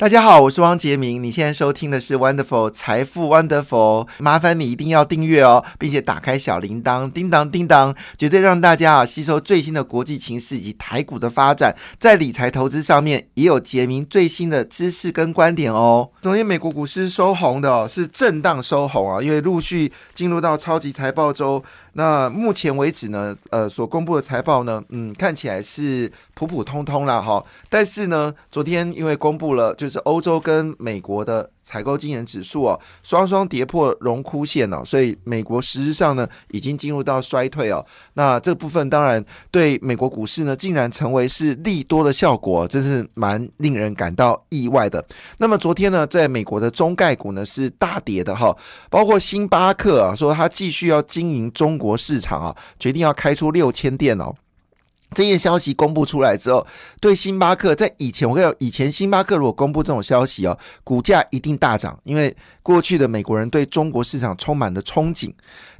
大家好，我是汪杰明。你现在收听的是 Wonderful 财富 Wonderful，麻烦你一定要订阅哦，并且打开小铃铛，叮当叮当，绝对让大家啊吸收最新的国际情势以及台股的发展，在理财投资上面也有杰明最新的知识跟观点哦。昨天美国股市收红的哦，是震荡收红啊，因为陆续进入到超级财报周。那目前为止呢，呃，所公布的财报呢，嗯，看起来是普普通通啦哈。但是呢，昨天因为公布了就是欧洲跟美国的。采购经营指数哦，双双跌破荣枯线哦，所以美国实质上呢已经进入到衰退哦。那这部分当然对美国股市呢，竟然成为是利多的效果，真是蛮令人感到意外的。那么昨天呢，在美国的中概股呢是大跌的哈，包括星巴克啊，说他继续要经营中国市场啊，决定要开出六千店哦。这些消息公布出来之后，对星巴克在以前，我跟你讲，以前星巴克如果公布这种消息哦，股价一定大涨，因为过去的美国人对中国市场充满了憧憬。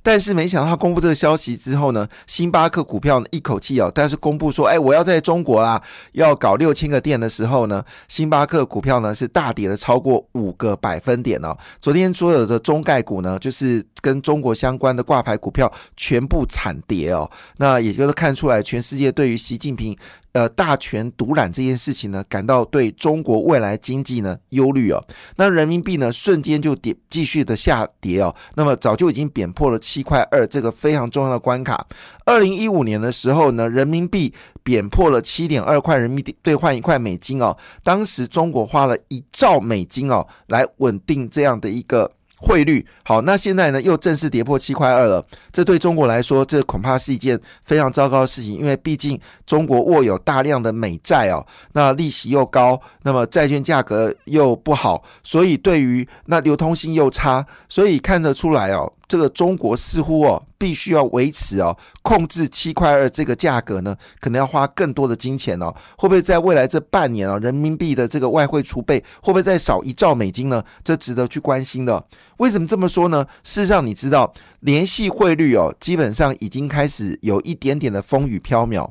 但是没想到他公布这个消息之后呢，星巴克股票呢一口气哦，但是公布说，哎，我要在中国啦，要搞六千个店的时候呢，星巴克股票呢是大跌了超过五个百分点哦。昨天所有的中概股呢，就是跟中国相关的挂牌股票全部惨跌哦。那也就是看出来，全世界对于习近平。呃，大权独揽这件事情呢，感到对中国未来经济呢忧虑哦。那人民币呢，瞬间就跌，继续的下跌哦。那么早就已经贬破了七块二这个非常重要的关卡。二零一五年的时候呢，人民币贬破了七点二块人民币兑换一块美金哦。当时中国花了一兆美金哦，来稳定这样的一个。汇率好，那现在呢又正式跌破七块二了。这对中国来说，这恐怕是一件非常糟糕的事情，因为毕竟中国握有大量的美债哦，那利息又高，那么债券价格又不好，所以对于那流通性又差，所以看得出来哦。这个中国似乎哦，必须要维持哦，控制七块二这个价格呢，可能要花更多的金钱哦。会不会在未来这半年啊，人民币的这个外汇储备会不会再少一兆美金呢？这值得去关心的。为什么这么说呢？事实上，你知道联系汇率哦，基本上已经开始有一点点的风雨飘渺。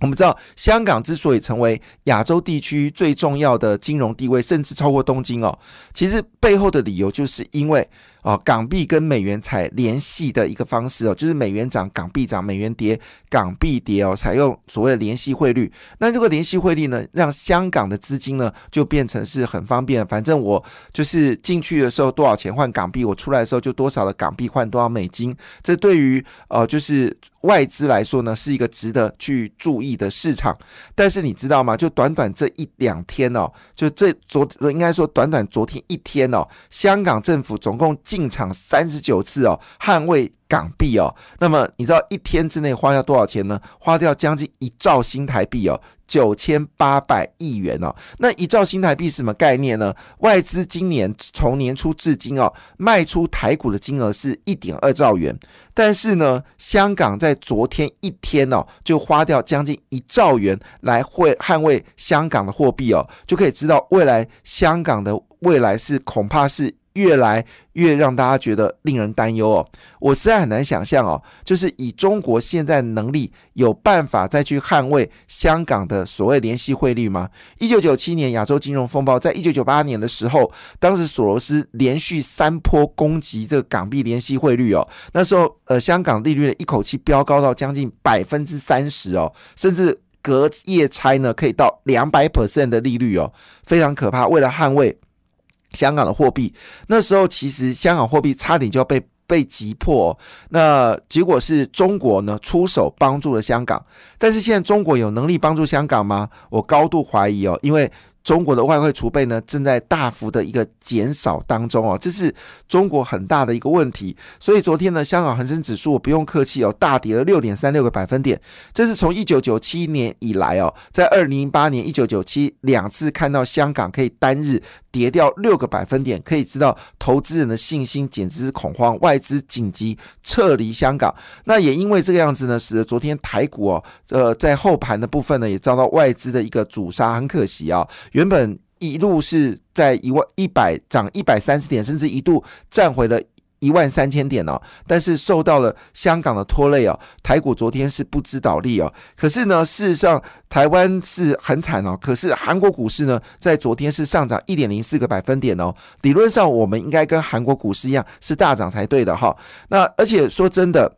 我们知道，香港之所以成为亚洲地区最重要的金融地位，甚至超过东京哦，其实背后的理由就是因为。哦，港币跟美元采联系的一个方式哦，就是美元涨，港币涨；美元跌，港币跌哦，采用所谓的联系汇率。那这个联系汇率呢，让香港的资金呢就变成是很方便。反正我就是进去的时候多少钱换港币，我出来的时候就多少的港币换多少美金。这对于呃就是外资来说呢，是一个值得去注意的市场。但是你知道吗？就短短这一两天哦，就这昨应该说短短昨天一天哦，香港政府总共。进进场三十九次哦，捍卫港币哦。那么你知道一天之内花掉多少钱呢？花掉将近一兆新台币哦，九千八百亿元哦。那一兆新台币是什么概念呢？外资今年从年初至今哦，卖出台股的金额是一点二兆元。但是呢，香港在昨天一天哦，就花掉将近一兆元来会捍卫香港的货币哦，就可以知道未来香港的未来是恐怕是。越来越让大家觉得令人担忧哦，我实在很难想象哦，就是以中国现在能力，有办法再去捍卫香港的所谓联系汇率吗？一九九七年亚洲金融风暴，在一九九八年的时候，当时索罗斯连续三波攻击这个港币联系汇率哦，那时候呃香港利率呢一口气飙高到将近百分之三十哦，甚至隔夜拆呢可以到两百 percent 的利率哦，非常可怕。为了捍卫。香港的货币那时候其实香港货币差点就要被被击破，那结果是中国呢出手帮助了香港，但是现在中国有能力帮助香港吗？我高度怀疑哦，因为。中国的外汇储备呢，正在大幅的一个减少当中哦，这是中国很大的一个问题。所以昨天呢，香港恒生指数不用客气哦，大跌了六点三六个百分点。这是从一九九七年以来哦，在二零零八年、一九九七两次看到香港可以单日跌掉六个百分点，可以知道投资人的信心简直是恐慌，外资紧急撤离香港。那也因为这个样子呢，使得昨天台股哦，呃，在后盘的部分呢，也遭到外资的一个主杀，很可惜啊。原本一路是在一万一百涨一百三十点，甚至一度站回了一万三千点哦，但是受到了香港的拖累哦，台股昨天是不知倒立哦。可是呢，事实上台湾是很惨哦。可是韩国股市呢，在昨天是上涨一点零四个百分点哦。理论上我们应该跟韩国股市一样是大涨才对的哈。那而且说真的。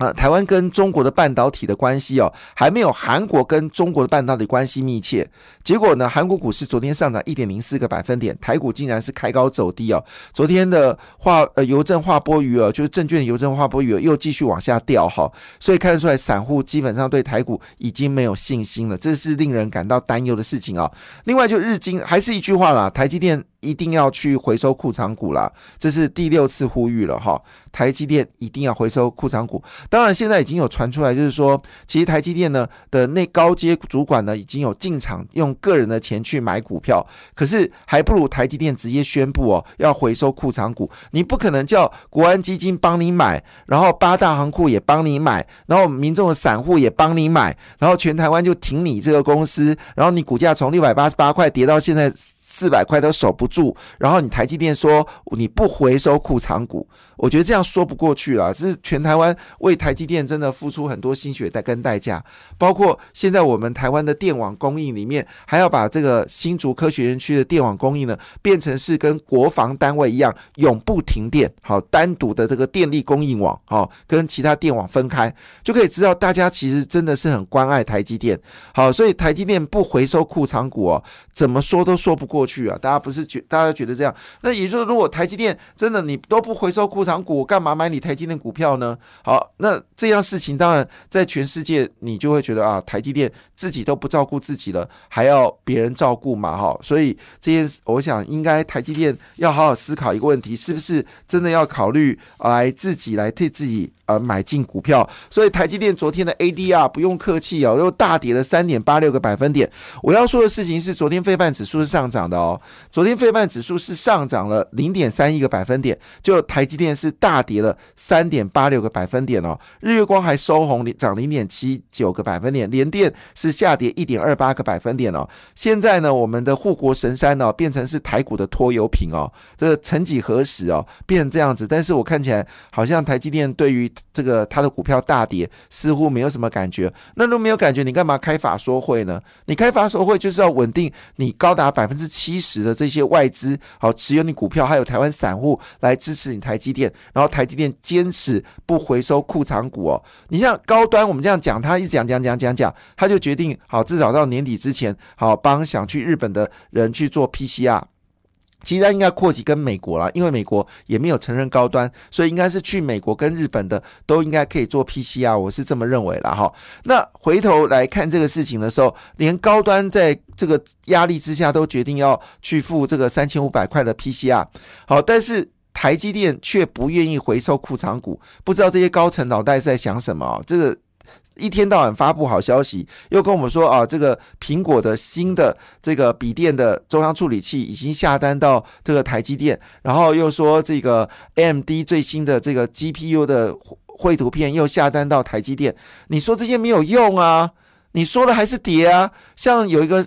啊，台湾跟中国的半导体的关系哦，还没有韩国跟中国的半导体关系密切。结果呢，韩国股市昨天上涨一点零四个百分点，台股竟然是开高走低哦。昨天的化呃邮政划拨余额，就是证券邮政划拨余额又继续往下掉哈，所以看得出来，散户基本上对台股已经没有信心了，这是令人感到担忧的事情啊。另外，就日经还是一句话啦，台积电。一定要去回收库藏股啦，这是第六次呼吁了哈。台积电一定要回收库藏股。当然，现在已经有传出来，就是说，其实台积电呢的那高阶主管呢，已经有进场用个人的钱去买股票。可是，还不如台积电直接宣布哦，要回收库藏股。你不可能叫国安基金帮你买，然后八大行库也帮你买，然后民众的散户也帮你买，然后全台湾就挺你这个公司，然后你股价从六百八十八块跌到现在。四百块都守不住，然后你台积电说你不回收库藏股。我觉得这样说不过去了，这是全台湾为台积电真的付出很多心血代跟代价，包括现在我们台湾的电网供应里面，还要把这个新竹科学园区的电网供应呢，变成是跟国防单位一样永不停电，好单独的这个电力供应网，好跟其他电网分开，就可以知道大家其实真的是很关爱台积电，好，所以台积电不回收库藏股哦，怎么说都说不过去去啊，大家不是觉大家觉得这样，那也就是如果台积电真的你都不回收库藏。股干嘛买你台积电股票呢？好，那这样事情当然在全世界，你就会觉得啊，台积电自己都不照顾自己了，还要别人照顾嘛？哈，所以这件，我想应该台积电要好好思考一个问题，是不是真的要考虑来自己来替自己。呃，买进股票，所以台积电昨天的 ADR 不用客气哦，又大跌了三点八六个百分点。我要说的事情是，昨天费半指数是上涨的哦，昨天费曼指数是上涨了零点三一个百分点，就台积电是大跌了三点八六个百分点哦。日月光还收红，涨零点七九个百分点，联电是下跌一点二八个百分点哦。现在呢，我们的护国神山呢，变成是台股的拖油瓶哦。这个曾几何时哦，变成这样子，但是我看起来好像台积电对于这个他的股票大跌，似乎没有什么感觉。那都没有感觉，你干嘛开法说会呢？你开法说会就是要稳定你高达百分之七七十的这些外资，好持有你股票，还有台湾散户来支持你台积电。然后台积电坚持不回收库藏股哦。你像高端，我们这样讲，他一讲讲讲讲讲，他就决定好至少到年底之前，好帮想去日本的人去做 PCR。其实应该扩及跟美国了，因为美国也没有承认高端，所以应该是去美国跟日本的都应该可以做 PCR，我是这么认为了哈。那回头来看这个事情的时候，连高端在这个压力之下都决定要去付这个三千五百块的 PCR，好，但是台积电却不愿意回收库藏股，不知道这些高层脑袋是在想什么这个。一天到晚发布好消息，又跟我们说啊，这个苹果的新的这个笔电的中央处理器已经下单到这个台积电，然后又说这个 AMD 最新的这个 GPU 的绘图片又下单到台积电。你说这些没有用啊？你说的还是跌啊？像有一个。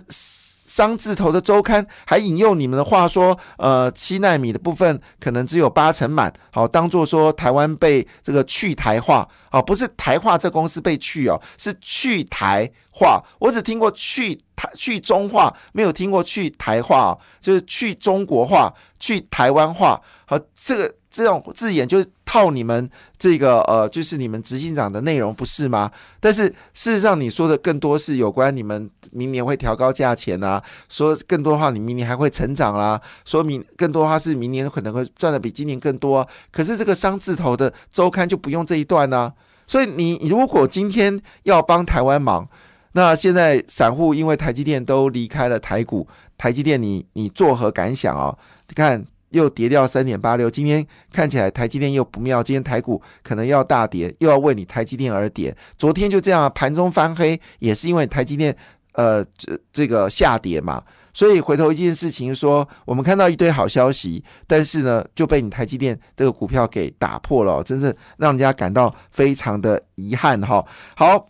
商字头的周刊还引用你们的话说，呃，七纳米的部分可能只有八成满，好，当做说台湾被这个去台化，好，不是台化这公司被去哦，是去台化，我只听过去台去中化，没有听过去台化，就是去中国化，去台湾化，好，这个。这种字眼就套你们这个呃，就是你们执行长的内容不是吗？但是事实上你说的更多是有关你们明年会调高价钱啊，说更多的话你明年还会成长啦，说明更多的话是明年可能会赚的比今年更多。可是这个商字头的周刊就不用这一段呢，所以你如果今天要帮台湾忙，那现在散户因为台积电都离开了台股，台积电你你作何感想啊？你看。又跌掉三点八六，今天看起来台积电又不妙，今天台股可能要大跌，又要为你台积电而跌。昨天就这样盘中翻黑，也是因为台积电呃这这个下跌嘛。所以回头一件事情说，我们看到一堆好消息，但是呢就被你台积电这个股票给打破了，真正让人家感到非常的遗憾哈。好，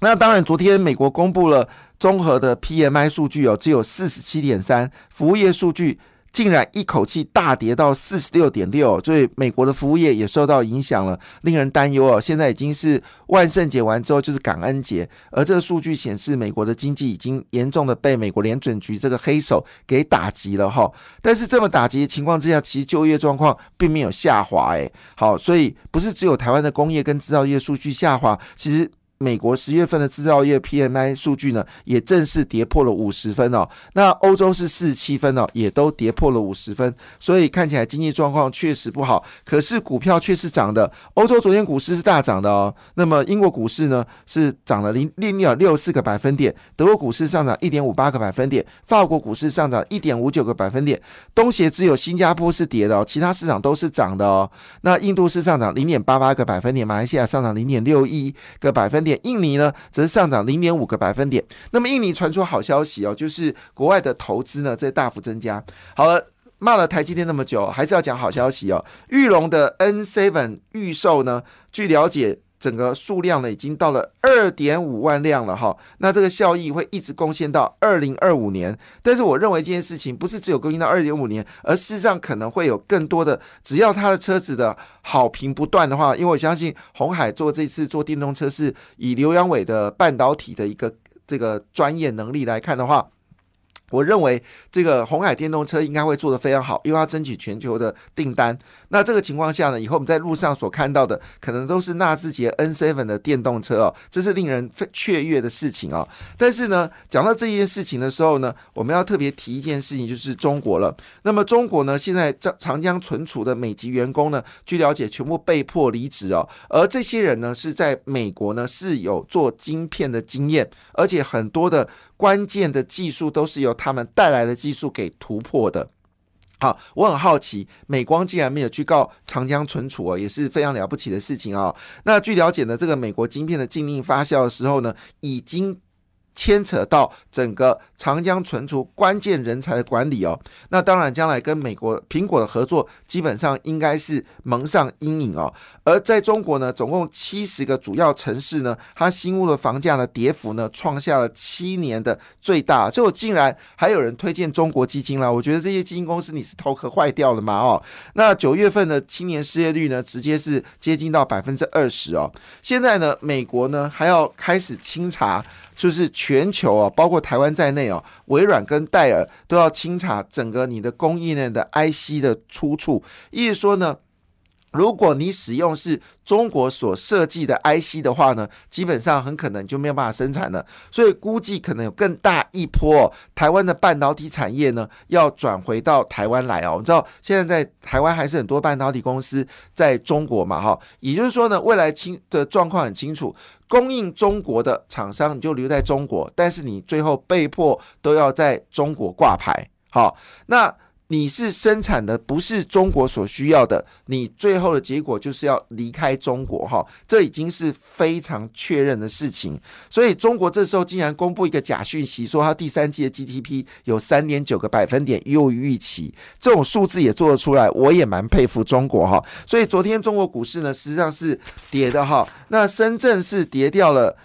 那当然昨天美国公布了综合的 PMI 数据哦，只有四十七点三，服务业数据。竟然一口气大跌到四十六点六，所以美国的服务业也受到影响了，令人担忧哦。现在已经是万圣节完之后就是感恩节，而这个数据显示美国的经济已经严重的被美国联准局这个黑手给打击了哈。但是这么打击的情况之下，其实就业状况并没有下滑诶。好，所以不是只有台湾的工业跟制造业数据下滑，其实。美国十月份的制造业 PMI 数据呢，也正式跌破了五十分哦。那欧洲是四十七分哦，也都跌破了五十分。所以看起来经济状况确实不好。可是股票却是涨的。欧洲昨天股市是大涨的哦。那么英国股市呢，是涨了零零点六四个百分点。德国股市上涨一点五八个百分点。法国股市上涨一点五九个百分点。东协只有新加坡是跌的哦，其他市场都是涨的哦。那印度是上涨零点八八个百分点，马来西亚上涨零点六一个百分点。印尼呢，则是上涨零点五个百分点。那么印尼传出好消息哦，就是国外的投资呢在大幅增加。好了，骂了台积电那么久，还是要讲好消息哦。玉龙的 N Seven 预售呢，据了解。整个数量呢，已经到了二点五万辆了哈。那这个效益会一直贡献到二零二五年。但是我认为这件事情不是只有贡献到二点五年，而事实上可能会有更多的。只要他的车子的好评不断的话，因为我相信红海做这次做电动车是以刘阳伟的半导体的一个这个专业能力来看的话。我认为这个红海电动车应该会做得非常好，因为要争取全球的订单。那这个情况下呢，以后我们在路上所看到的，可能都是纳智捷 N7 的电动车哦，这是令人雀跃的事情哦。但是呢，讲到这件事情的时候呢，我们要特别提一件事情，就是中国了。那么中国呢，现在长长江存储的美籍员工呢，据了解全部被迫离职哦，而这些人呢，是在美国呢是有做晶片的经验，而且很多的。关键的技术都是由他们带来的技术给突破的。好，我很好奇，美光竟然没有去告长江存储哦，也是非常了不起的事情啊。那据了解呢，这个美国晶片的禁令发酵的时候呢，已经。牵扯到整个长江存储关键人才的管理哦，那当然将来跟美国苹果的合作基本上应该是蒙上阴影哦。而在中国呢，总共七十个主要城市呢，它新屋的房价呢跌幅呢创下了七年的最大，最后竟然还有人推荐中国基金了。我觉得这些基金公司你是头壳坏掉了吗？哦，那九月份的青年失业率呢，直接是接近到百分之二十哦。现在呢，美国呢还要开始清查。就是全球啊，包括台湾在内啊，微软跟戴尔都要清查整个你的供应链的 IC 的出处，意思说呢。如果你使用是中国所设计的 IC 的话呢，基本上很可能就没有办法生产了。所以估计可能有更大一波台湾的半导体产业呢，要转回到台湾来哦。我们知道现在在台湾还是很多半导体公司在中国嘛，哈，也就是说呢，未来清的状况很清楚，供应中国的厂商你就留在中国，但是你最后被迫都要在中国挂牌，好，那。你是生产的不是中国所需要的，你最后的结果就是要离开中国哈，这已经是非常确认的事情。所以中国这时候竟然公布一个假讯息，说它第三季的 GDP 有三点九个百分点优于预期，这种数字也做得出来，我也蛮佩服中国哈。所以昨天中国股市呢实际上是跌的哈，那深圳是跌掉了。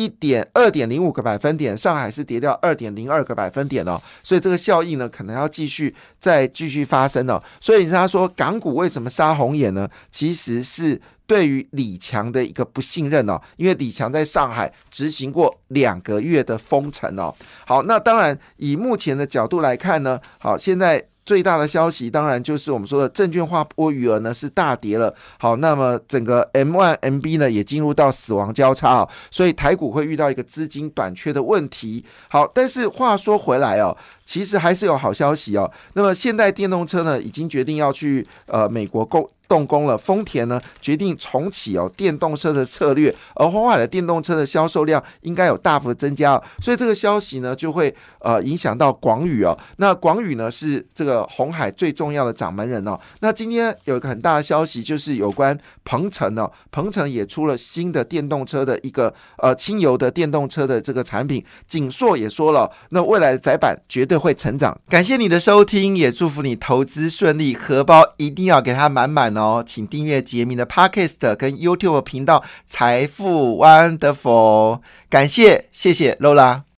一点二点零五个百分点，上海是跌掉二点零二个百分点哦，所以这个效应呢，可能要继续再继续发生哦。所以他说港股为什么杀红眼呢？其实是对于李强的一个不信任哦，因为李强在上海执行过两个月的封城哦。好，那当然以目前的角度来看呢，好现在。最大的消息当然就是我们说的证券化波余额呢是大跌了。好，那么整个 M one M B 呢也进入到死亡交叉啊，所以台股会遇到一个资金短缺的问题。好，但是话说回来哦，其实还是有好消息哦。那么现代电动车呢已经决定要去呃美国购。动工了，丰田呢决定重启哦电动车的策略，而红海的电动车的销售量应该有大幅的增加，所以这个消息呢就会呃影响到广宇哦。那广宇呢是这个红海最重要的掌门人哦。那今天有一个很大的消息，就是有关鹏程哦，鹏程也出了新的电动车的一个呃轻油的电动车的这个产品。景硕也说了，那未来的窄板绝对会成长。感谢你的收听，也祝福你投资顺利，荷包一定要给它满满哦。哦，请订阅杰明的 Podcast 跟 YouTube 频道《财富 Wonderful》，感谢，谢谢 Lola。